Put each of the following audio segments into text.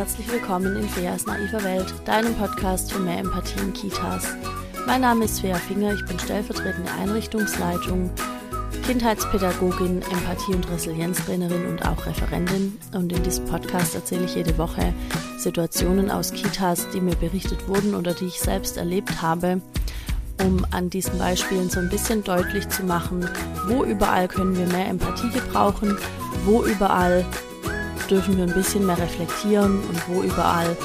herzlich willkommen in Feas naiver Welt, deinem Podcast für mehr Empathie in Kitas. Mein Name ist Fea Finger, ich bin stellvertretende Einrichtungsleitung, Kindheitspädagogin, Empathie- und Resilienztrainerin und auch Referentin. Und in diesem Podcast erzähle ich jede Woche Situationen aus Kitas, die mir berichtet wurden oder die ich selbst erlebt habe, um an diesen Beispielen so ein bisschen deutlich zu machen, wo überall können wir mehr Empathie gebrauchen, wo überall dürfen wir ein bisschen mehr reflektieren und wo überall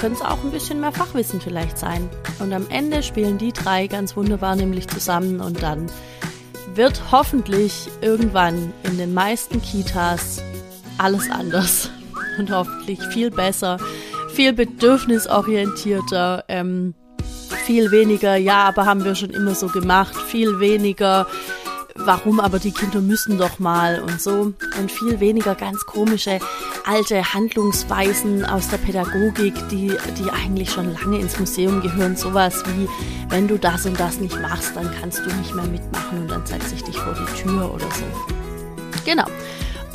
könnte es auch ein bisschen mehr Fachwissen vielleicht sein. Und am Ende spielen die drei ganz wunderbar nämlich zusammen und dann wird hoffentlich irgendwann in den meisten Kitas alles anders und hoffentlich viel besser, viel bedürfnisorientierter, ähm, viel weniger, ja, aber haben wir schon immer so gemacht, viel weniger warum aber die Kinder müssen doch mal und so. Und viel weniger ganz komische alte Handlungsweisen aus der Pädagogik, die, die eigentlich schon lange ins Museum gehören. Sowas wie, wenn du das und das nicht machst, dann kannst du nicht mehr mitmachen und dann setze ich dich vor die Tür oder so. Genau.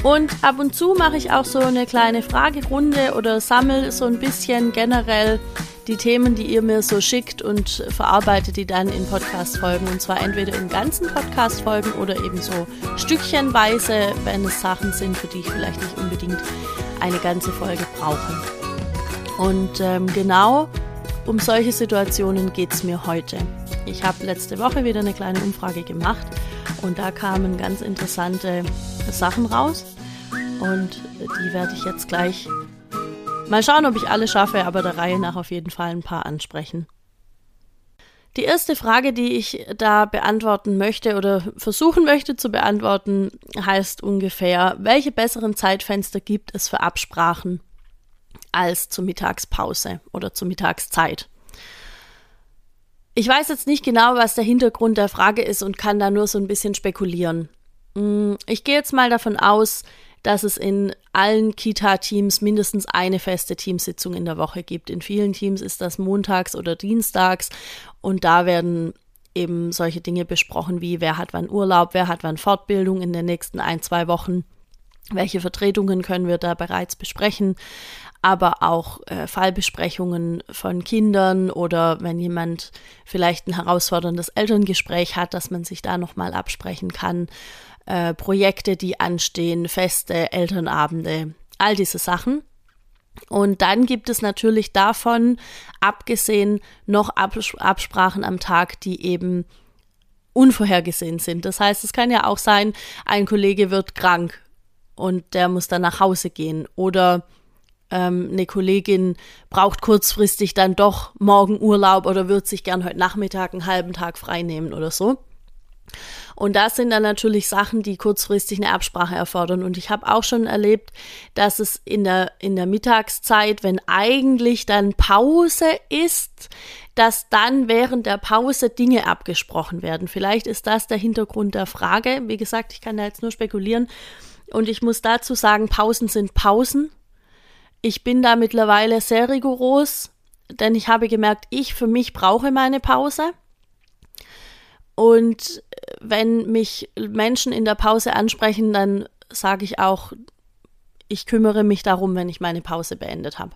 Und ab und zu mache ich auch so eine kleine Fragerunde oder sammle so ein bisschen generell die Themen, die ihr mir so schickt und verarbeitet die dann in Podcast-Folgen. Und zwar entweder in ganzen Podcast-Folgen oder eben so stückchenweise, wenn es Sachen sind, für die ich vielleicht nicht unbedingt eine ganze Folge brauche. Und ähm, genau um solche Situationen geht es mir heute. Ich habe letzte Woche wieder eine kleine Umfrage gemacht und da kamen ganz interessante Sachen raus. Und die werde ich jetzt gleich Mal schauen, ob ich alle schaffe, aber der Reihe nach auf jeden Fall ein paar ansprechen. Die erste Frage, die ich da beantworten möchte oder versuchen möchte zu beantworten, heißt ungefähr, welche besseren Zeitfenster gibt es für Absprachen als zur Mittagspause oder zur Mittagszeit? Ich weiß jetzt nicht genau, was der Hintergrund der Frage ist und kann da nur so ein bisschen spekulieren. Hm, ich gehe jetzt mal davon aus, dass es in allen Kita-Teams mindestens eine feste Teamsitzung in der Woche gibt. In vielen Teams ist das montags oder dienstags. Und da werden eben solche Dinge besprochen wie wer hat wann Urlaub, wer hat wann Fortbildung in den nächsten ein, zwei Wochen, welche Vertretungen können wir da bereits besprechen, aber auch äh, Fallbesprechungen von Kindern oder wenn jemand vielleicht ein herausforderndes Elterngespräch hat, dass man sich da nochmal absprechen kann äh, Projekte, die anstehen, Feste, Elternabende, all diese Sachen. Und dann gibt es natürlich davon, abgesehen, noch Absprachen am Tag, die eben unvorhergesehen sind. Das heißt, es kann ja auch sein, ein Kollege wird krank und der muss dann nach Hause gehen oder ähm, eine Kollegin braucht kurzfristig dann doch morgen Urlaub oder wird sich gern heute Nachmittag einen halben Tag frei nehmen oder so. Und das sind dann natürlich Sachen, die kurzfristig eine Absprache erfordern. Und ich habe auch schon erlebt, dass es in der, in der Mittagszeit, wenn eigentlich dann Pause ist, dass dann während der Pause Dinge abgesprochen werden. Vielleicht ist das der Hintergrund der Frage. Wie gesagt, ich kann da jetzt nur spekulieren. Und ich muss dazu sagen, Pausen sind Pausen. Ich bin da mittlerweile sehr rigoros, denn ich habe gemerkt, ich für mich brauche meine Pause. Und wenn mich Menschen in der Pause ansprechen, dann sage ich auch, ich kümmere mich darum, wenn ich meine Pause beendet habe.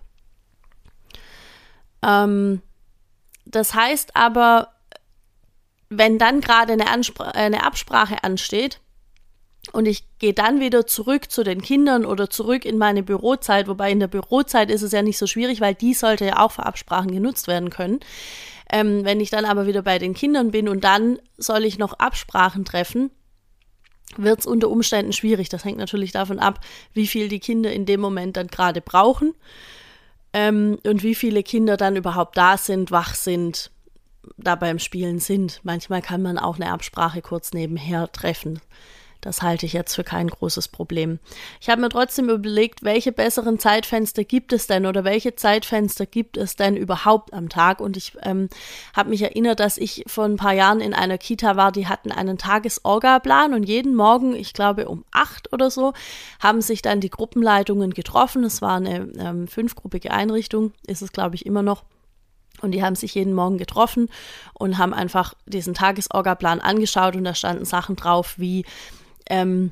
Ähm, das heißt aber, wenn dann gerade eine, eine Absprache ansteht und ich gehe dann wieder zurück zu den Kindern oder zurück in meine Bürozeit, wobei in der Bürozeit ist es ja nicht so schwierig, weil die sollte ja auch für Absprachen genutzt werden können. Ähm, wenn ich dann aber wieder bei den Kindern bin und dann soll ich noch Absprachen treffen, wird es unter Umständen schwierig. Das hängt natürlich davon ab, wie viel die Kinder in dem Moment dann gerade brauchen ähm, und wie viele Kinder dann überhaupt da sind, wach sind, da beim Spielen sind. Manchmal kann man auch eine Absprache kurz nebenher treffen. Das halte ich jetzt für kein großes Problem. Ich habe mir trotzdem überlegt, welche besseren Zeitfenster gibt es denn oder welche Zeitfenster gibt es denn überhaupt am Tag? Und ich ähm, habe mich erinnert, dass ich vor ein paar Jahren in einer Kita war, die hatten einen Tagesorgaplan und jeden Morgen, ich glaube um acht oder so, haben sich dann die Gruppenleitungen getroffen. Es war eine ähm, fünfgruppige Einrichtung, ist es glaube ich immer noch. Und die haben sich jeden Morgen getroffen und haben einfach diesen Tagesorgaplan angeschaut und da standen Sachen drauf wie ähm,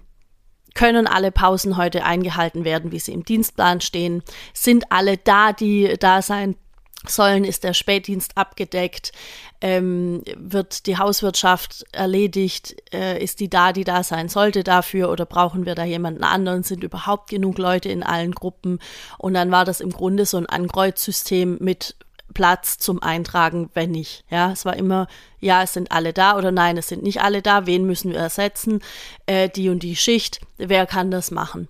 können alle Pausen heute eingehalten werden, wie sie im Dienstplan stehen? Sind alle da, die da sein sollen, ist der Spätdienst abgedeckt, ähm, wird die Hauswirtschaft erledigt, äh, ist die da, die da sein sollte dafür? Oder brauchen wir da jemanden anderen, sind überhaupt genug Leute in allen Gruppen? Und dann war das im Grunde so ein Ankreuzsystem mit Platz zum Eintragen, wenn nicht. Ja, es war immer, ja, es sind alle da oder nein, es sind nicht alle da. Wen müssen wir ersetzen? Äh, die und die Schicht. Wer kann das machen?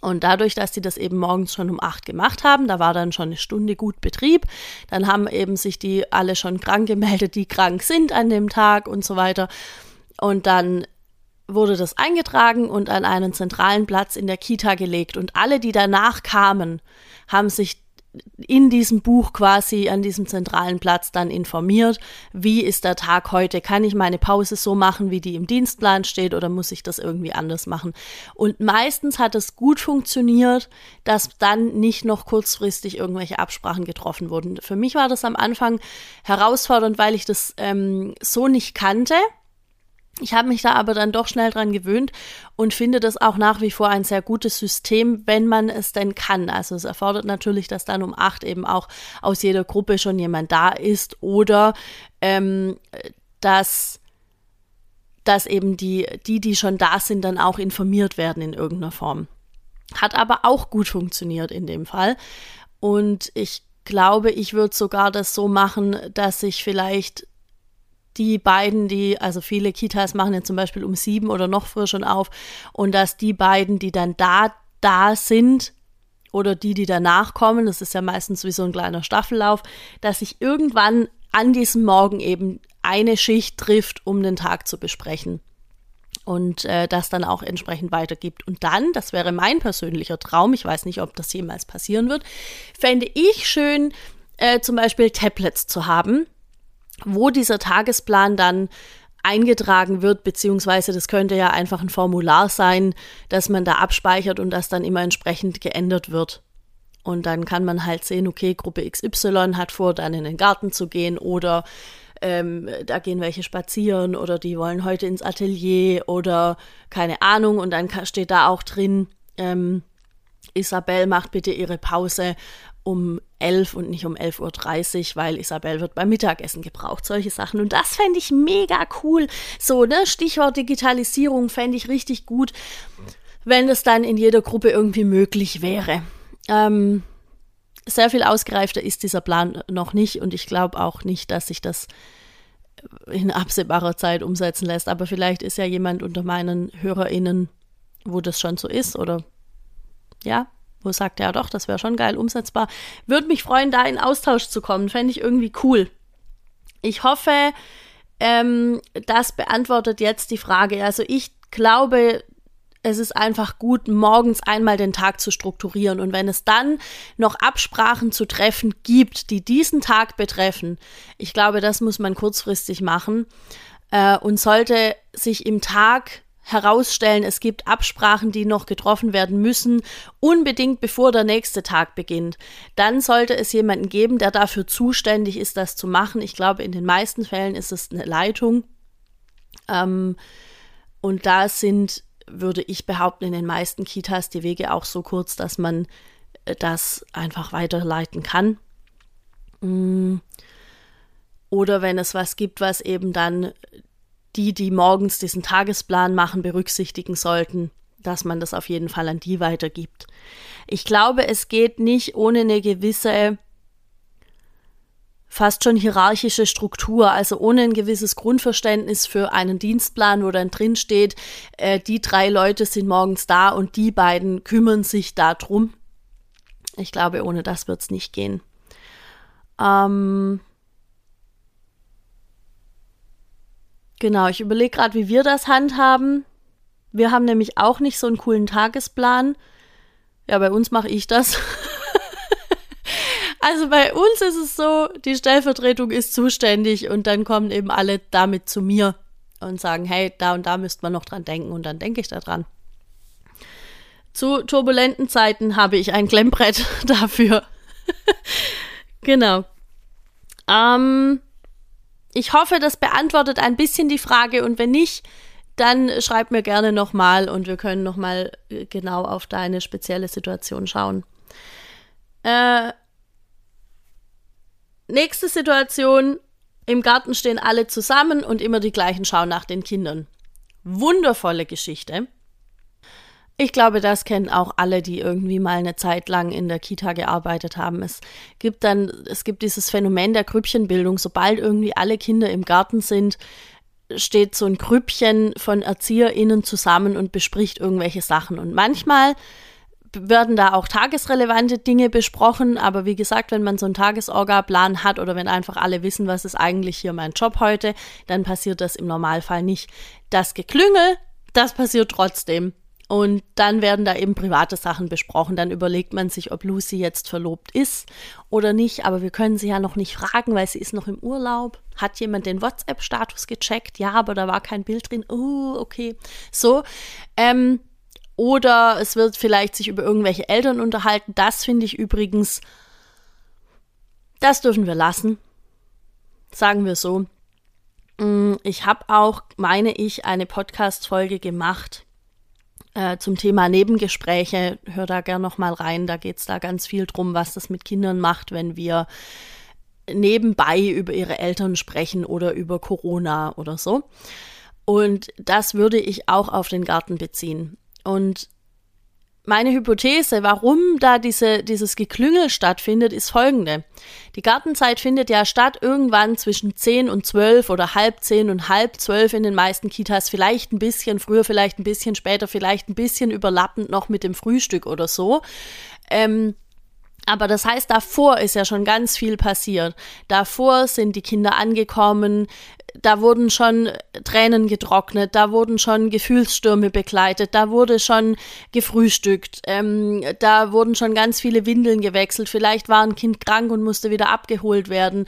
Und dadurch, dass die das eben morgens schon um acht gemacht haben, da war dann schon eine Stunde gut Betrieb, dann haben eben sich die alle schon krank gemeldet, die krank sind an dem Tag und so weiter. Und dann wurde das eingetragen und an einen zentralen Platz in der Kita gelegt. Und alle, die danach kamen, haben sich in diesem Buch quasi an diesem zentralen Platz dann informiert, wie ist der Tag heute, kann ich meine Pause so machen, wie die im Dienstplan steht oder muss ich das irgendwie anders machen? Und meistens hat es gut funktioniert, dass dann nicht noch kurzfristig irgendwelche Absprachen getroffen wurden. Für mich war das am Anfang herausfordernd, weil ich das ähm, so nicht kannte ich habe mich da aber dann doch schnell dran gewöhnt und finde das auch nach wie vor ein sehr gutes System, wenn man es denn kann. Also es erfordert natürlich, dass dann um acht eben auch aus jeder Gruppe schon jemand da ist oder ähm, dass dass eben die, die, die schon da sind, dann auch informiert werden in irgendeiner Form. Hat aber auch gut funktioniert in dem Fall. Und ich glaube, ich würde sogar das so machen, dass ich vielleicht die beiden, die, also viele Kitas machen ja zum Beispiel um sieben oder noch früher schon auf, und dass die beiden, die dann da, da sind, oder die, die danach kommen, das ist ja meistens wie so ein kleiner Staffellauf, dass sich irgendwann an diesem Morgen eben eine Schicht trifft, um den Tag zu besprechen. Und äh, das dann auch entsprechend weitergibt. Und dann, das wäre mein persönlicher Traum, ich weiß nicht, ob das jemals passieren wird, fände ich schön, äh, zum Beispiel Tablets zu haben, wo dieser Tagesplan dann eingetragen wird, beziehungsweise das könnte ja einfach ein Formular sein, das man da abspeichert und das dann immer entsprechend geändert wird. Und dann kann man halt sehen, okay, Gruppe XY hat vor, dann in den Garten zu gehen oder ähm, da gehen welche spazieren oder die wollen heute ins Atelier oder keine Ahnung. Und dann steht da auch drin, ähm, Isabel macht bitte ihre Pause um 11 und nicht um 11.30 Uhr, weil Isabel wird beim Mittagessen gebraucht, solche Sachen. Und das fände ich mega cool. So, ne, Stichwort Digitalisierung fände ich richtig gut, wenn es dann in jeder Gruppe irgendwie möglich wäre. Ähm, sehr viel ausgereifter ist dieser Plan noch nicht und ich glaube auch nicht, dass sich das in absehbarer Zeit umsetzen lässt. Aber vielleicht ist ja jemand unter meinen HörerInnen, wo das schon so ist oder ja, wo sagt, ja doch, das wäre schon geil umsetzbar. Würde mich freuen, da in Austausch zu kommen. Fände ich irgendwie cool. Ich hoffe, ähm, das beantwortet jetzt die Frage. Also ich glaube, es ist einfach gut, morgens einmal den Tag zu strukturieren. Und wenn es dann noch Absprachen zu treffen gibt, die diesen Tag betreffen, ich glaube, das muss man kurzfristig machen. Äh, und sollte sich im Tag herausstellen, es gibt Absprachen, die noch getroffen werden müssen, unbedingt bevor der nächste Tag beginnt, dann sollte es jemanden geben, der dafür zuständig ist, das zu machen. Ich glaube, in den meisten Fällen ist es eine Leitung. Ähm, und da sind, würde ich behaupten, in den meisten Kitas die Wege auch so kurz, dass man äh, das einfach weiterleiten kann. Mm. Oder wenn es was gibt, was eben dann die, die morgens diesen Tagesplan machen, berücksichtigen sollten, dass man das auf jeden Fall an die weitergibt. Ich glaube, es geht nicht ohne eine gewisse fast schon hierarchische Struktur, also ohne ein gewisses Grundverständnis für einen Dienstplan, wo dann drin steht, äh, die drei Leute sind morgens da und die beiden kümmern sich darum. Ich glaube, ohne das wird es nicht gehen. Ähm, Genau, ich überlege gerade, wie wir das handhaben. Wir haben nämlich auch nicht so einen coolen Tagesplan. Ja, bei uns mache ich das. also bei uns ist es so, die Stellvertretung ist zuständig und dann kommen eben alle damit zu mir und sagen, hey, da und da müsste man noch dran denken und dann denke ich da dran. Zu turbulenten Zeiten habe ich ein Klemmbrett dafür. genau. Ähm, ich hoffe, das beantwortet ein bisschen die Frage und wenn nicht, dann schreib mir gerne nochmal und wir können nochmal äh, genau auf deine spezielle Situation schauen. Äh, nächste Situation. Im Garten stehen alle zusammen und immer die gleichen schauen nach den Kindern. Wundervolle Geschichte. Ich glaube, das kennen auch alle, die irgendwie mal eine Zeit lang in der Kita gearbeitet haben. Es gibt dann, es gibt dieses Phänomen der Grüppchenbildung. Sobald irgendwie alle Kinder im Garten sind, steht so ein Grüppchen von ErzieherInnen zusammen und bespricht irgendwelche Sachen. Und manchmal werden da auch tagesrelevante Dinge besprochen, aber wie gesagt, wenn man so einen Tagesorga-Plan hat oder wenn einfach alle wissen, was ist eigentlich hier mein Job heute, dann passiert das im Normalfall nicht. Das Geklüngel, das passiert trotzdem. Und dann werden da eben private Sachen besprochen. Dann überlegt man sich, ob Lucy jetzt verlobt ist oder nicht. Aber wir können sie ja noch nicht fragen, weil sie ist noch im Urlaub. Hat jemand den WhatsApp-Status gecheckt? Ja, aber da war kein Bild drin. Oh, okay. So. Ähm, oder es wird vielleicht sich über irgendwelche Eltern unterhalten. Das finde ich übrigens, das dürfen wir lassen. Sagen wir so. Mm, ich habe auch, meine ich, eine Podcast-Folge gemacht äh, zum Thema Nebengespräche. Hör da gern noch mal rein. Da geht es da ganz viel drum, was das mit Kindern macht, wenn wir nebenbei über ihre Eltern sprechen oder über Corona oder so. Und das würde ich auch auf den Garten beziehen. Und meine Hypothese, warum da diese, dieses Geklüngel stattfindet, ist folgende. Die Gartenzeit findet ja statt irgendwann zwischen 10 und 12 oder halb 10 und halb 12 in den meisten Kitas. Vielleicht ein bisschen früher, vielleicht ein bisschen später, vielleicht ein bisschen überlappend noch mit dem Frühstück oder so. Ähm, aber das heißt, davor ist ja schon ganz viel passiert. Davor sind die Kinder angekommen, da wurden schon Tränen getrocknet, da wurden schon Gefühlsstürme begleitet, da wurde schon gefrühstückt, ähm, da wurden schon ganz viele Windeln gewechselt, vielleicht war ein Kind krank und musste wieder abgeholt werden.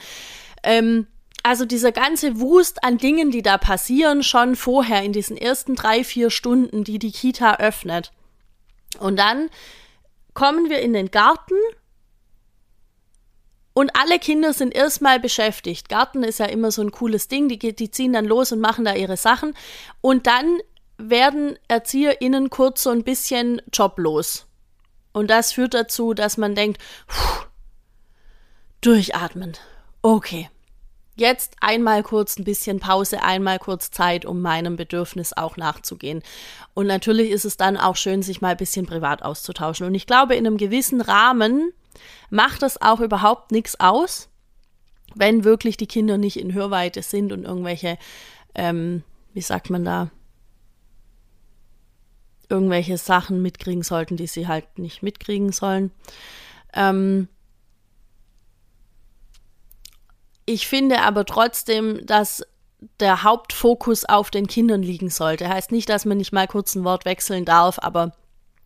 Ähm, also dieser ganze Wust an Dingen, die da passieren, schon vorher in diesen ersten drei, vier Stunden, die die Kita öffnet. Und dann kommen wir in den Garten und alle Kinder sind erstmal beschäftigt. Garten ist ja immer so ein cooles Ding. Die, die ziehen dann los und machen da ihre Sachen. Und dann werden ErzieherInnen kurz so ein bisschen joblos. Und das führt dazu, dass man denkt, pff, durchatmen. Okay. Jetzt einmal kurz ein bisschen Pause, einmal kurz Zeit, um meinem Bedürfnis auch nachzugehen. Und natürlich ist es dann auch schön, sich mal ein bisschen privat auszutauschen. Und ich glaube, in einem gewissen Rahmen macht es auch überhaupt nichts aus, wenn wirklich die Kinder nicht in Hörweite sind und irgendwelche, ähm, wie sagt man da, irgendwelche Sachen mitkriegen sollten, die sie halt nicht mitkriegen sollen. Ähm, ich finde aber trotzdem, dass der Hauptfokus auf den Kindern liegen sollte. Heißt nicht, dass man nicht mal kurz ein Wort wechseln darf, aber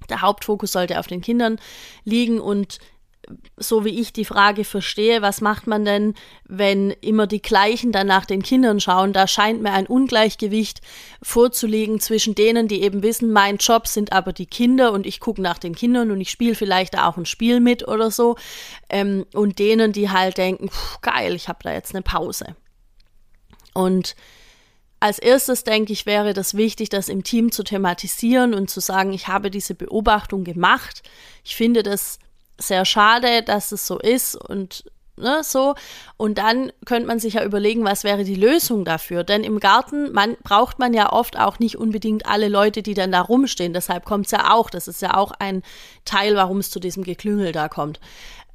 der Hauptfokus sollte auf den Kindern liegen und so wie ich die Frage verstehe, was macht man denn, wenn immer die gleichen dann nach den Kindern schauen? Da scheint mir ein Ungleichgewicht vorzulegen zwischen denen, die eben wissen, mein Job sind aber die Kinder und ich gucke nach den Kindern und ich spiele vielleicht auch ein Spiel mit oder so. Ähm, und denen, die halt denken, pff, geil, ich habe da jetzt eine Pause. Und als erstes denke ich, wäre das wichtig, das im Team zu thematisieren und zu sagen, ich habe diese Beobachtung gemacht. Ich finde das sehr schade, dass es so ist und ne, so. Und dann könnte man sich ja überlegen, was wäre die Lösung dafür. Denn im Garten man, braucht man ja oft auch nicht unbedingt alle Leute, die dann da rumstehen. Deshalb kommt es ja auch. Das ist ja auch ein Teil, warum es zu diesem Geklüngel da kommt.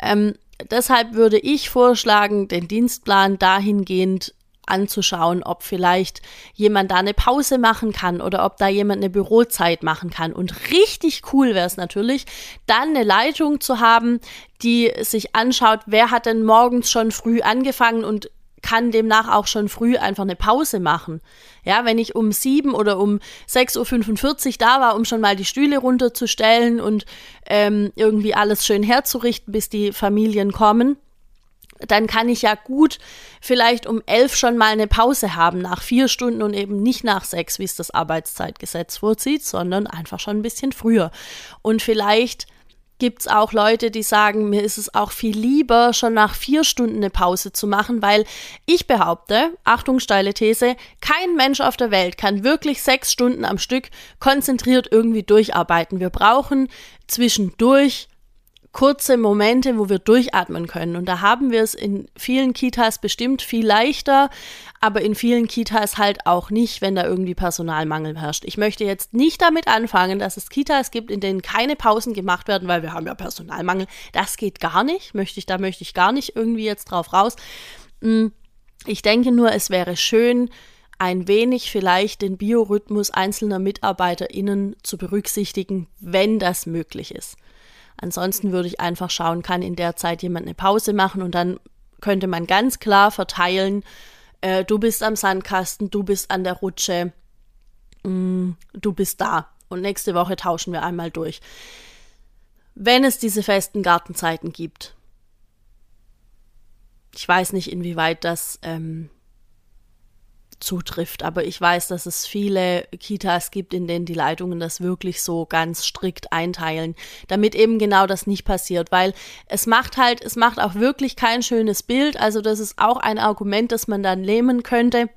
Ähm, deshalb würde ich vorschlagen, den Dienstplan dahingehend anzuschauen, ob vielleicht jemand da eine Pause machen kann oder ob da jemand eine Bürozeit machen kann. Und richtig cool wäre es natürlich, dann eine Leitung zu haben, die sich anschaut, wer hat denn morgens schon früh angefangen und kann demnach auch schon früh einfach eine Pause machen. Ja, wenn ich um sieben oder um 6.45 Uhr da war, um schon mal die Stühle runterzustellen und ähm, irgendwie alles schön herzurichten, bis die Familien kommen, dann kann ich ja gut vielleicht um elf schon mal eine Pause haben nach vier Stunden und eben nicht nach sechs, wie es das Arbeitszeitgesetz vorzieht, sondern einfach schon ein bisschen früher. Und vielleicht gibt es auch Leute, die sagen, mir ist es auch viel lieber, schon nach vier Stunden eine Pause zu machen, weil ich behaupte, Achtung, steile These, kein Mensch auf der Welt kann wirklich sechs Stunden am Stück konzentriert irgendwie durcharbeiten. Wir brauchen zwischendurch kurze Momente, wo wir durchatmen können. Und da haben wir es in vielen Kitas bestimmt viel leichter, aber in vielen Kitas halt auch nicht, wenn da irgendwie Personalmangel herrscht. Ich möchte jetzt nicht damit anfangen, dass es Kitas gibt, in denen keine Pausen gemacht werden, weil wir haben ja Personalmangel. Das geht gar nicht. Möchte ich, da möchte ich gar nicht irgendwie jetzt drauf raus. Hm, ich denke nur, es wäre schön, ein wenig vielleicht den Biorhythmus einzelner MitarbeiterInnen zu berücksichtigen, wenn das möglich ist. Ansonsten würde ich einfach schauen, kann in der Zeit jemand eine Pause machen und dann könnte man ganz klar verteilen, äh, du bist am Sandkasten, du bist an der Rutsche, mh, mm, du bist da. Und nächste Woche tauschen wir einmal durch. Wenn es diese festen Gartenzeiten gibt. Ich weiß nicht, inwieweit das ähm, zutrifft. Aber ich weiß, dass es viele Kitas gibt, in denen die Leitungen das wirklich so ganz strikt einteilen, damit eben genau das nicht passiert, weil es macht halt, es macht auch wirklich kein schönes Bild. Also das ist auch ein Argument, das man dann nehmen könnte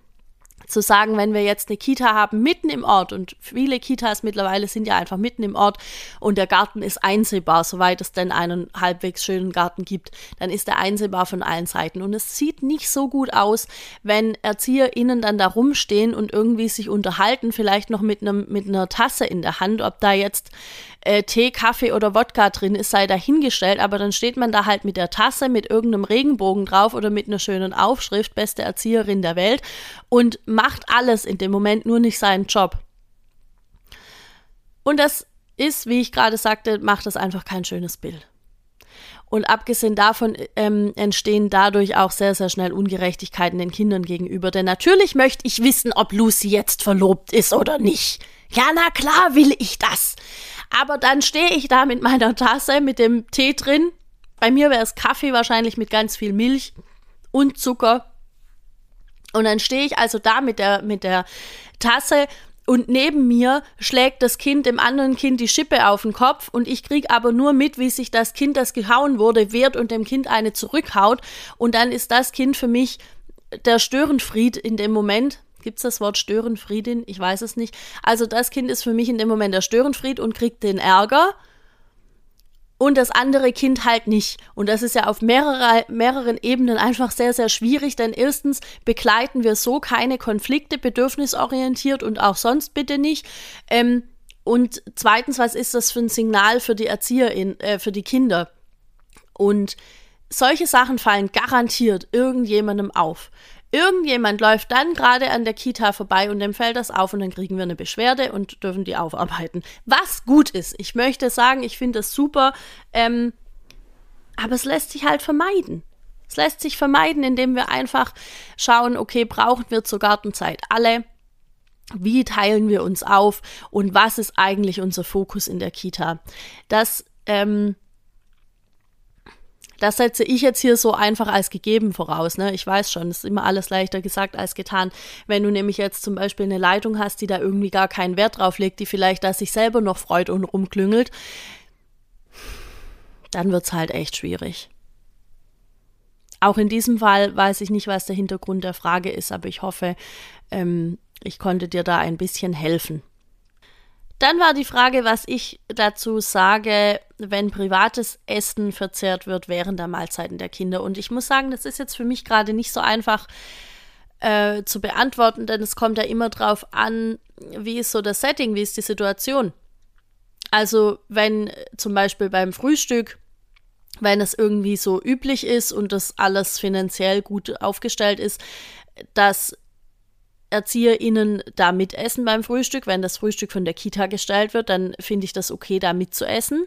zu sagen, wenn wir jetzt eine Kita haben mitten im Ort und viele Kitas mittlerweile sind ja einfach mitten im Ort und der Garten ist einsehbar, soweit es denn einen halbwegs schönen Garten gibt, dann ist er einsehbar von allen Seiten. Und es sieht nicht so gut aus, wenn ErzieherInnen dann da rumstehen und irgendwie sich unterhalten, vielleicht noch mit einem mit einer Tasse in der Hand, ob da jetzt äh, Tee, Kaffee oder Wodka drin ist, sei dahingestellt, aber dann steht man da halt mit der Tasse, mit irgendeinem Regenbogen drauf oder mit einer schönen Aufschrift, beste Erzieherin der Welt und macht alles in dem Moment, nur nicht seinen Job. Und das ist, wie ich gerade sagte, macht das einfach kein schönes Bild. Und abgesehen davon ähm, entstehen dadurch auch sehr, sehr schnell Ungerechtigkeiten den Kindern gegenüber. Denn natürlich möchte ich wissen, ob Lucy jetzt verlobt ist oder nicht. Ja, na klar will ich das. Aber dann stehe ich da mit meiner Tasse mit dem Tee drin. Bei mir wäre es Kaffee wahrscheinlich mit ganz viel Milch und Zucker. Und dann stehe ich also da mit der, mit der Tasse und neben mir schlägt das Kind dem anderen Kind die Schippe auf den Kopf und ich kriege aber nur mit, wie sich das Kind, das gehauen wurde, wehrt und dem Kind eine zurückhaut. Und dann ist das Kind für mich der Störenfried in dem Moment. Gibt es das Wort Störenfriedin? Ich weiß es nicht. Also das Kind ist für mich in dem Moment der Störenfried und kriegt den Ärger. Und das andere Kind halt nicht. Und das ist ja auf mehrere, mehreren Ebenen einfach sehr, sehr schwierig, denn erstens begleiten wir so keine Konflikte, bedürfnisorientiert und auch sonst bitte nicht. Ähm, und zweitens, was ist das für ein Signal für die Erzieherin, äh, für die Kinder? Und solche Sachen fallen garantiert irgendjemandem auf. Irgendjemand läuft dann gerade an der Kita vorbei und dem fällt das auf und dann kriegen wir eine Beschwerde und dürfen die aufarbeiten. Was gut ist. Ich möchte sagen, ich finde das super, ähm, aber es lässt sich halt vermeiden. Es lässt sich vermeiden, indem wir einfach schauen, okay, brauchen wir zur Gartenzeit alle? Wie teilen wir uns auf? Und was ist eigentlich unser Fokus in der Kita? Das ähm, das setze ich jetzt hier so einfach als gegeben voraus. Ne? Ich weiß schon, es ist immer alles leichter gesagt als getan. Wenn du nämlich jetzt zum Beispiel eine Leitung hast, die da irgendwie gar keinen Wert drauf legt, die vielleicht da sich selber noch freut und rumklüngelt, dann wird es halt echt schwierig. Auch in diesem Fall weiß ich nicht, was der Hintergrund der Frage ist, aber ich hoffe, ähm, ich konnte dir da ein bisschen helfen. Dann war die Frage, was ich dazu sage, wenn privates Essen verzehrt wird während der Mahlzeiten der Kinder. Und ich muss sagen, das ist jetzt für mich gerade nicht so einfach äh, zu beantworten, denn es kommt ja immer drauf an, wie ist so das Setting, wie ist die Situation. Also wenn zum Beispiel beim Frühstück, wenn es irgendwie so üblich ist und das alles finanziell gut aufgestellt ist, dass ErzieherInnen da mitessen beim Frühstück. Wenn das Frühstück von der Kita gestellt wird, dann finde ich das okay, da mitzuessen.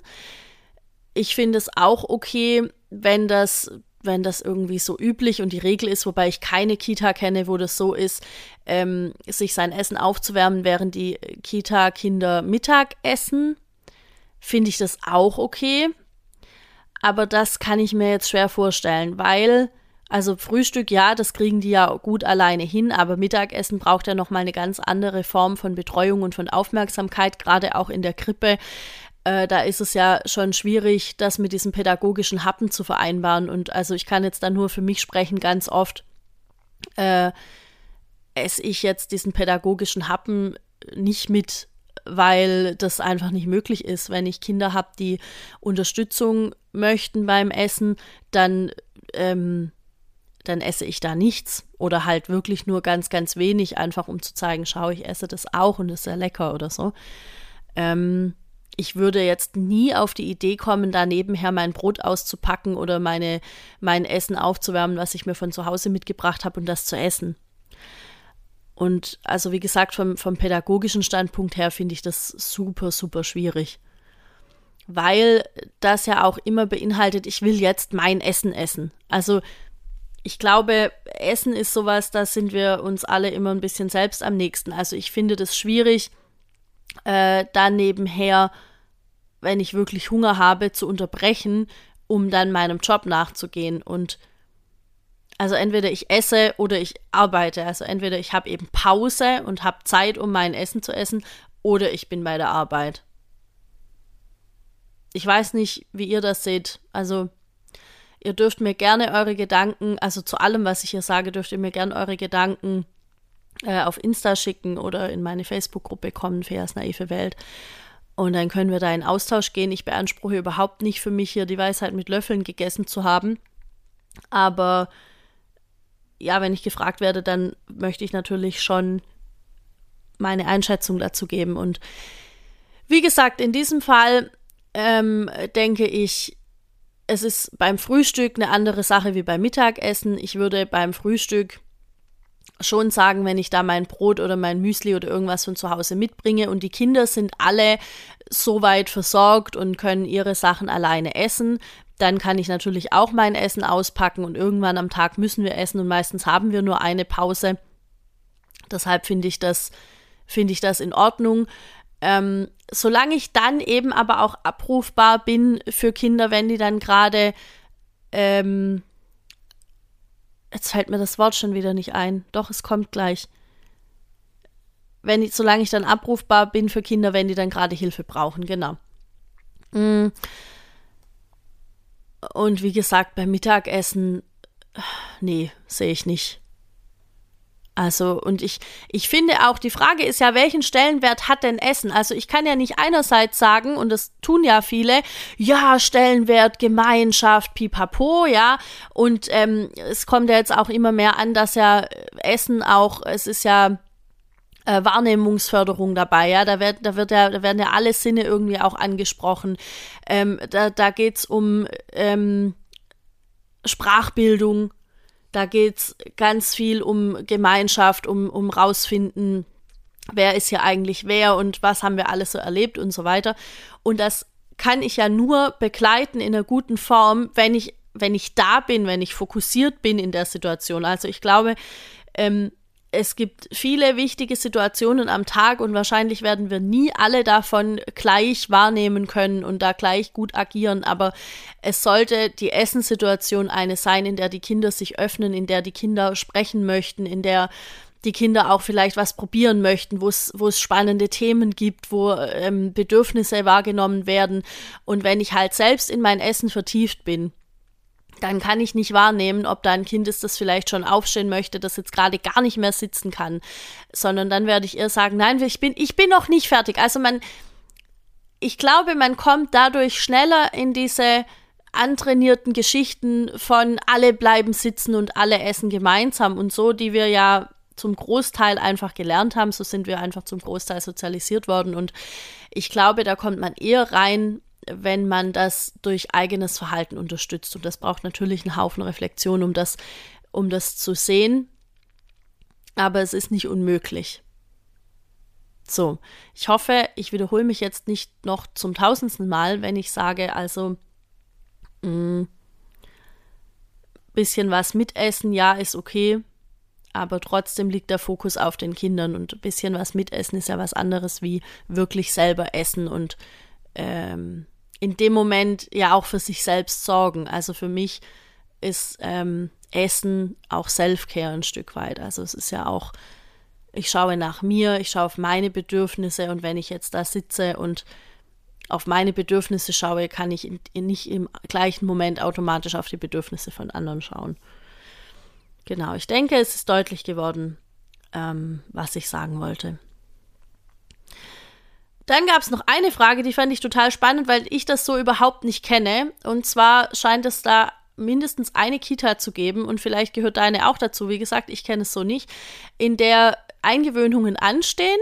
Ich finde es auch okay, wenn das, wenn das irgendwie so üblich und die Regel ist, wobei ich keine Kita kenne, wo das so ist, ähm, sich sein Essen aufzuwärmen, während die Kita-Kinder Mittag essen, finde ich das auch okay. Aber das kann ich mir jetzt schwer vorstellen, weil also Frühstück, ja, das kriegen die ja gut alleine hin, aber Mittagessen braucht ja nochmal eine ganz andere Form von Betreuung und von Aufmerksamkeit, gerade auch in der Krippe. äh, da ist es ja schon schwierig, das mit diesem pädagogischen Happen zu vereinbaren. Und also ich kann jetzt da nur für mich sprechen, ganz oft äh, esse ich jetzt diesen pädagogischen Happen nicht mit, weil das einfach nicht möglich ist. Wenn ich Kinder habe, die Unterstützung möchten beim Essen, dann, ähm, dann esse ich da nichts oder halt wirklich nur ganz, ganz wenig, einfach um zu zeigen, schau, ich esse das auch und ist sehr lecker oder so. Ähm, ich würde jetzt nie auf die Idee kommen, da nebenher mein Brot auszupacken oder meine, mein Essen aufzuwärmen, was ich mir von zu Hause mitgebracht habe und das zu essen. Und also wie gesagt, vom, vom pädagogischen Standpunkt her finde ich das super, super schwierig. Weil das ja auch immer beinhaltet, ich will jetzt mein Essen essen. Also ich glaube, Essen ist sowas, da sind wir uns alle immer ein bisschen selbst am nächsten. Also ich finde das schwierig, äh, da nebenher wenn ich wirklich Hunger habe, zu unterbrechen, um dann meinem Job nachzugehen. Und also entweder ich esse oder ich arbeite. Also entweder ich habe eben Pause und habe Zeit, um mein Essen zu essen, oder ich bin bei der Arbeit. Ich weiß nicht, wie ihr das seht. Also ihr dürft mir gerne eure Gedanken, also zu allem, was ich hier sage, dürft ihr mir gerne eure Gedanken äh, auf Insta schicken oder in meine Facebook-Gruppe kommen, Feas naive Welt. Und dann können wir da in Austausch gehen. Ich beanspruche überhaupt nicht für mich hier die Weisheit mit Löffeln gegessen zu haben. Aber ja, wenn ich gefragt werde, dann möchte ich natürlich schon meine Einschätzung dazu geben. Und wie gesagt, in diesem Fall ähm, denke ich, es ist beim Frühstück eine andere Sache wie beim Mittagessen. Ich würde beim Frühstück schon sagen, wenn ich da mein Brot oder mein Müsli oder irgendwas von zu Hause mitbringe und die Kinder sind alle soweit versorgt und können ihre Sachen alleine essen, dann kann ich natürlich auch mein Essen auspacken und irgendwann am Tag müssen wir essen und meistens haben wir nur eine Pause. Deshalb finde ich das, finde ich das in Ordnung. Ähm, solange ich dann eben aber auch abrufbar bin für Kinder, wenn die dann gerade ähm, Jetzt fällt mir das Wort schon wieder nicht ein. Doch, es kommt gleich. Wenn ich, solange ich dann abrufbar bin für Kinder, wenn die dann gerade Hilfe brauchen, genau. Mm. Und wie gesagt, beim Mittagessen, nee, sehe ich nicht. Also, und ich, ich finde auch, die Frage ist ja, welchen Stellenwert hat denn Essen? Also, ich kann ja nicht einerseits sagen, und das tun ja viele, ja, Stellenwert, Gemeinschaft, pipapo, ja. Und ähm, es kommt ja jetzt auch immer mehr an, dass ja Essen auch, es ist ja äh, Wahrnehmungsförderung dabei, ja. Da wird, da wird ja, da werden ja alle Sinne irgendwie auch angesprochen. Ähm, da da geht es um ähm, Sprachbildung, da geht es ganz viel um Gemeinschaft, um, um rausfinden, wer ist hier eigentlich wer und was haben wir alles so erlebt und so weiter. Und das kann ich ja nur begleiten in einer guten Form, wenn ich, wenn ich da bin, wenn ich fokussiert bin in der Situation. Also ich glaube, ähm, es gibt viele wichtige Situationen am Tag und wahrscheinlich werden wir nie alle davon gleich wahrnehmen können und da gleich gut agieren, aber es sollte die Essenssituation eine sein, in der die Kinder sich öffnen, in der die Kinder sprechen möchten, in der die Kinder auch vielleicht was probieren möchten, wo es spannende Themen gibt, wo ähm, Bedürfnisse wahrgenommen werden. Und wenn ich halt selbst in mein Essen vertieft bin, dann kann ich nicht wahrnehmen, ob da ein Kind ist, das vielleicht schon aufstehen möchte, das jetzt gerade gar nicht mehr sitzen kann, sondern dann werde ich ihr sagen, nein, ich bin, ich bin noch nicht fertig. Also man, ich glaube, man kommt dadurch schneller in diese antrainierten Geschichten von alle bleiben sitzen und alle essen gemeinsam. Und so, die wir ja zum Großteil einfach gelernt haben, so sind wir einfach zum Großteil sozialisiert worden. Und ich glaube, da kommt man eher rein wenn man das durch eigenes Verhalten unterstützt. Und das braucht natürlich einen Haufen Reflexion, um das, um das zu sehen. Aber es ist nicht unmöglich. So, ich hoffe, ich wiederhole mich jetzt nicht noch zum tausendsten Mal, wenn ich sage, also mh, mm, bisschen was mitessen, ja, ist okay, aber trotzdem liegt der Fokus auf den Kindern und ein bisschen was mitessen ist ja was anderes wie wirklich selber essen und ähm, in dem Moment ja auch für sich selbst sorgen. Also für mich ist ähm, Essen auch Self-Care ein Stück weit. Also es ist ja auch, ich schaue nach mir, ich schaue auf meine Bedürfnisse und wenn ich jetzt da sitze und auf meine Bedürfnisse schaue, kann ich in, in nicht im gleichen Moment automatisch auf die Bedürfnisse von anderen schauen. Genau, ich denke, es ist deutlich geworden, ähm, was ich sagen wollte. Dann gab es noch eine Frage, die fand ich total spannend, weil ich das so überhaupt nicht kenne. Und zwar scheint es da mindestens eine Kita zu geben und vielleicht gehört deine auch dazu. Wie gesagt, ich kenne es so nicht, in der Eingewöhnungen anstehen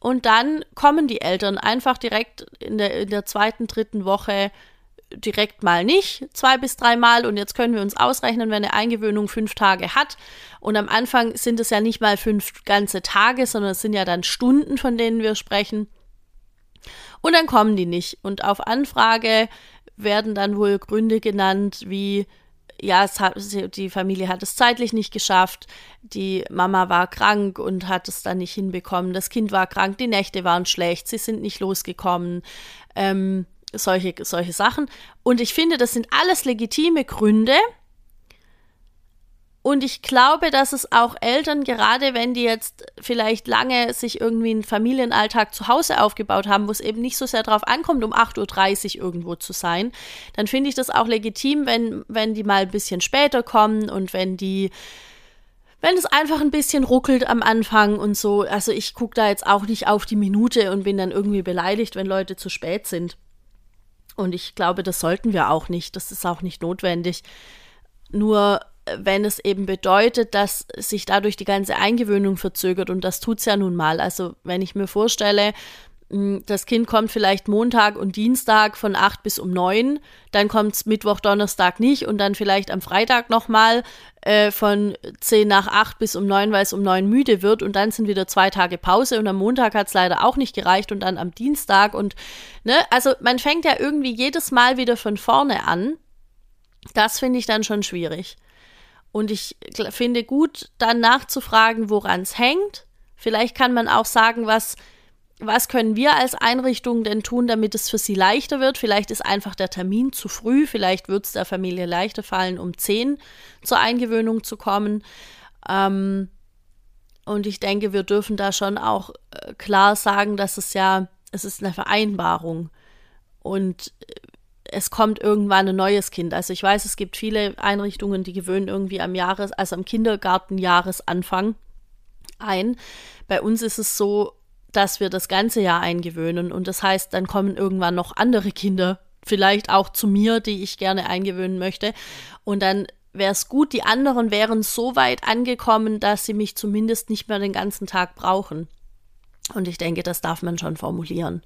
und dann kommen die Eltern einfach direkt in der, in der zweiten, dritten Woche direkt mal nicht, zwei bis dreimal. Und jetzt können wir uns ausrechnen, wenn eine Eingewöhnung fünf Tage hat. Und am Anfang sind es ja nicht mal fünf ganze Tage, sondern es sind ja dann Stunden, von denen wir sprechen. Und dann kommen die nicht. Und auf Anfrage werden dann wohl Gründe genannt, wie ja, hat, die Familie hat es zeitlich nicht geschafft, die Mama war krank und hat es dann nicht hinbekommen, das Kind war krank, die Nächte waren schlecht, sie sind nicht losgekommen, ähm, solche, solche Sachen. Und ich finde, das sind alles legitime Gründe, und ich glaube, dass es auch Eltern, gerade wenn die jetzt vielleicht lange sich irgendwie einen Familienalltag zu Hause aufgebaut haben, wo es eben nicht so sehr darauf ankommt, um 8.30 Uhr irgendwo zu sein, dann finde ich das auch legitim, wenn, wenn die mal ein bisschen später kommen und wenn die, wenn es einfach ein bisschen ruckelt am Anfang und so. Also ich gucke da jetzt auch nicht auf die Minute und bin dann irgendwie beleidigt, wenn Leute zu spät sind. Und ich glaube, das sollten wir auch nicht. Das ist auch nicht notwendig. Nur wenn es eben bedeutet, dass sich dadurch die ganze Eingewöhnung verzögert und das tut es ja nun mal. Also wenn ich mir vorstelle, hm, das Kind kommt vielleicht Montag und Dienstag von 8 bis um 9, dann kommt es Mittwoch, Donnerstag nicht und dann vielleicht am Freitag nochmal äh, von 10 nach 8 bis um 9, weil es um 9 müde wird und dann sind wieder zwei Tage Pause und am Montag hat es leider auch nicht gereicht und dann am Dienstag und ne, also man fängt ja irgendwie jedes Mal wieder von vorne an. Das finde ich dann schon schwierig. Und ich finde gut, dann nachzufragen, woran es hängt. Vielleicht kann man auch sagen, was, was können wir als Einrichtung denn tun, damit es für sie leichter wird. Vielleicht ist einfach der Termin zu früh. Vielleicht wird es der Familie leichter fallen, um 10 zur Eingewöhnung zu kommen. Ähm, und ich denke, wir dürfen da schon auch äh, klar sagen, dass es ja, es ist eine Vereinbarung. Und äh, es kommt irgendwann ein neues Kind. Also ich weiß, es gibt viele Einrichtungen, die gewöhnen irgendwie am Jahres, also am Kindergartenjahresanfang ein. Bei uns ist es so, dass wir das ganze Jahr eingewöhnen und das heißt, dann kommen irgendwann noch andere Kinder, vielleicht auch zu mir, die ich gerne eingewöhnen möchte und dann wäre es gut, die anderen wären so weit angekommen, dass sie mich zumindest nicht mehr den ganzen Tag brauchen. Und ich denke, das darf man schon formulieren.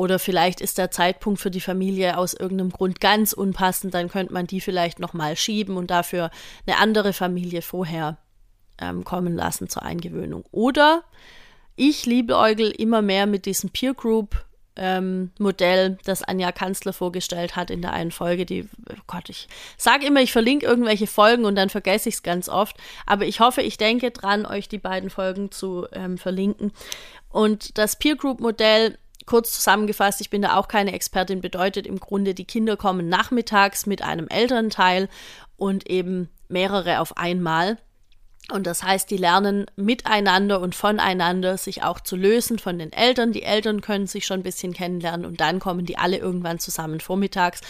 Oder vielleicht ist der Zeitpunkt für die Familie aus irgendeinem Grund ganz unpassend, dann könnte man die vielleicht nochmal schieben und dafür eine andere Familie vorher ähm, kommen lassen zur Eingewöhnung. Oder ich liebe Eugel immer mehr mit diesem Peer Group ähm, Modell, das Anja Kanzler vorgestellt hat in der einen Folge. Die, oh Gott, ich sage immer, ich verlinke irgendwelche Folgen und dann vergesse ich es ganz oft. Aber ich hoffe, ich denke dran, euch die beiden Folgen zu ähm, verlinken. Und das Peer Group Modell Kurz zusammengefasst, ich bin da auch keine Expertin, bedeutet im Grunde, die Kinder kommen nachmittags mit einem Elternteil und eben mehrere auf einmal. Und das heißt, die lernen miteinander und voneinander sich auch zu lösen von den Eltern. Die Eltern können sich schon ein bisschen kennenlernen und dann kommen die alle irgendwann zusammen vormittags,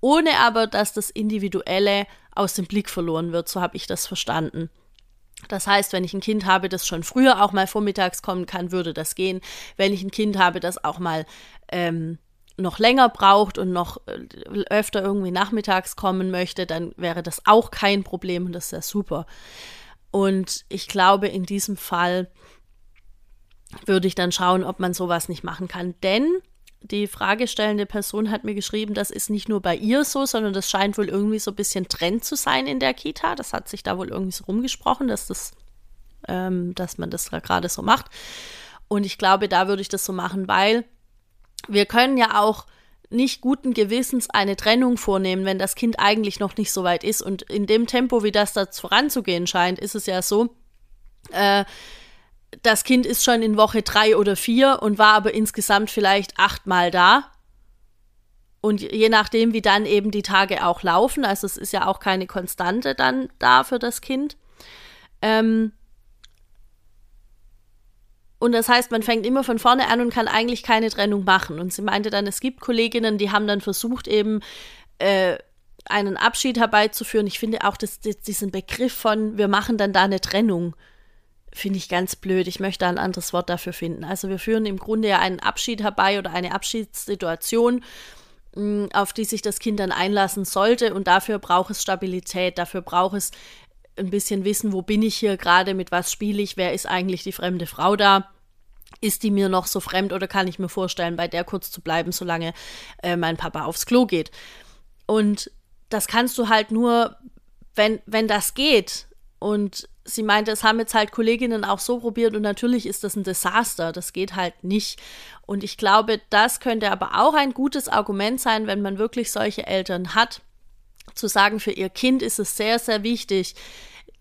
ohne aber, dass das Individuelle aus dem Blick verloren wird. So habe ich das verstanden. Das heißt, wenn ich ein Kind habe, das schon früher auch mal vormittags kommen kann, würde das gehen. Wenn ich ein Kind habe, das auch mal ähm, noch länger braucht und noch äh, öfter irgendwie nachmittags kommen möchte, dann wäre das auch kein Problem und das ist ja super. Und ich glaube, in diesem Fall würde ich dann schauen, ob man sowas nicht machen kann. Denn die fragestellende Person hat mir geschrieben, das ist nicht nur bei ihr so, sondern das scheint wohl irgendwie so ein bisschen Trend zu sein in der Kita. Das hat sich da wohl irgendwie so rumgesprochen, dass das, ähm, dass man das gerade so macht. Und ich glaube, da würde ich das so machen, weil wir können ja auch nicht guten Gewissens eine Trennung vornehmen, wenn das Kind eigentlich noch nicht so weit ist. Und in dem Tempo, wie das da voranzugehen scheint, ist es ja so, äh, das Kind ist schon in Woche drei oder vier und war aber insgesamt vielleicht achtmal da. Und je nachdem, wie dann eben die Tage auch laufen, also es ist ja auch keine Konstante dann da für das Kind, ähm, Und das heißt, man fängt immer von vorne an und kann eigentlich keine Trennung machen. Und sie meinte dann, es gibt Kolleginnen, die haben dann versucht, eben äh, einen Abschied herbeizuführen. Ich finde auch dass diesen Begriff von, wir machen dann da eine Trennung, finde ich ganz blöd. Ich möchte ein anderes Wort dafür finden. Also wir führen im Grunde ja einen Abschied herbei oder eine Abschiedssituation, mm, auf die sich das Kind dann einlassen sollte. Und dafür braucht es Stabilität, dafür braucht es ein bisschen wissen, wo bin ich hier gerade, mit was spiele ich, wer ist eigentlich die fremde Frau da. Ist die mir noch so fremd oder kann ich mir vorstellen, bei der kurz zu bleiben, solange äh, mein Papa aufs Klo geht? Und das kannst du halt nur, wenn, wenn das geht. Und sie meinte, es haben jetzt halt Kolleginnen auch so probiert und natürlich ist das ein Desaster. Das geht halt nicht. Und ich glaube, das könnte aber auch ein gutes Argument sein, wenn man wirklich solche Eltern hat, zu sagen, für ihr Kind ist es sehr, sehr wichtig,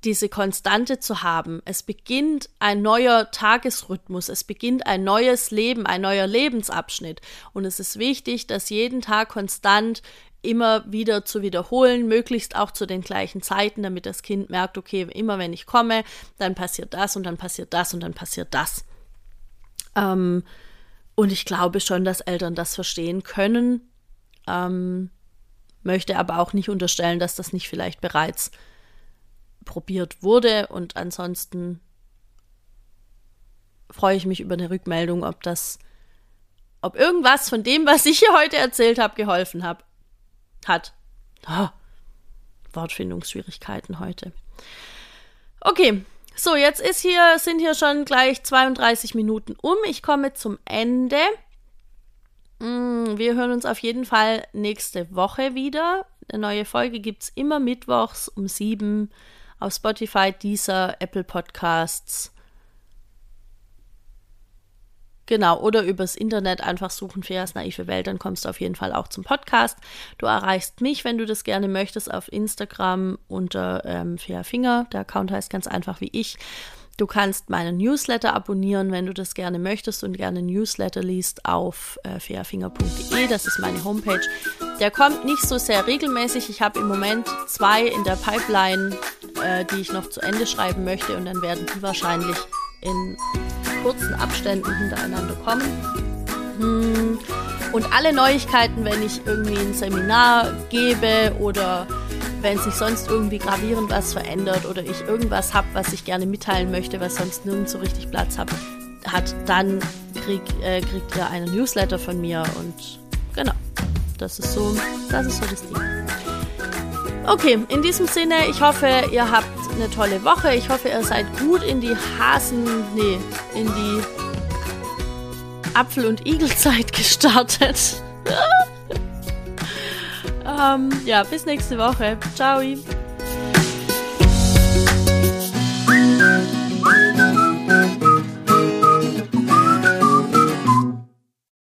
diese Konstante zu haben. Es beginnt ein neuer Tagesrhythmus, es beginnt ein neues Leben, ein neuer Lebensabschnitt. Und es ist wichtig, dass jeden Tag konstant immer wieder zu wiederholen, möglichst auch zu den gleichen Zeiten, damit das Kind merkt, okay, immer wenn ich komme, dann passiert das und dann passiert das und dann passiert das. Ähm, und ich glaube schon, dass Eltern das verstehen können, ähm, möchte aber auch nicht unterstellen, dass das nicht vielleicht bereits probiert wurde. Und ansonsten freue ich mich über eine Rückmeldung, ob das, ob irgendwas von dem, was ich hier heute erzählt habe, geholfen hab, hat. Oh, Wortfindungsschwierigkeiten heute. Okay, so, jetzt ist hier, sind hier schon gleich 32 Minuten um. Ich komme zum Ende. Mm, wir hören uns auf jeden Fall nächste Woche wieder. Eine neue Folge gibt es immer mittwochs um 7 Uhr auf Spotify, Deezer, Apple Podcasts. Genau, oder übers Internet einfach suchen Feas naive Welt, dann kommst du auf jeden Fall auch zum Podcast. Du erreichst mich, wenn du das gerne möchtest, auf Instagram unter ähm, Fea Finger. Der Account heißt ganz einfach wie ich. Du kannst meinen Newsletter abonnieren, wenn du das gerne möchtest und gerne Newsletter liest auf äh, fairfinger.de. Das ist meine Homepage. Der kommt nicht so sehr regelmäßig. Ich habe im Moment zwei in der Pipeline, äh, die ich noch zu Ende schreiben möchte und dann werden die wahrscheinlich in kurzen Abständen hintereinander kommen. Hm. Und alle Neuigkeiten, wenn ich irgendwie ein Seminar gebe oder wenn sich sonst irgendwie gravierend was verändert oder ich irgendwas habe, was ich gerne mitteilen möchte, was sonst nirgends so richtig Platz hab, hat, dann krieg, äh, kriegt ihr einen Newsletter von mir und genau, das ist so, das ist so das Ding. Okay, in diesem Sinne, ich hoffe, ihr eine tolle Woche. Ich hoffe, ihr seid gut in die Hasen, nee, in die Apfel- und Igelzeit gestartet. ähm, ja, bis nächste Woche. Ciao.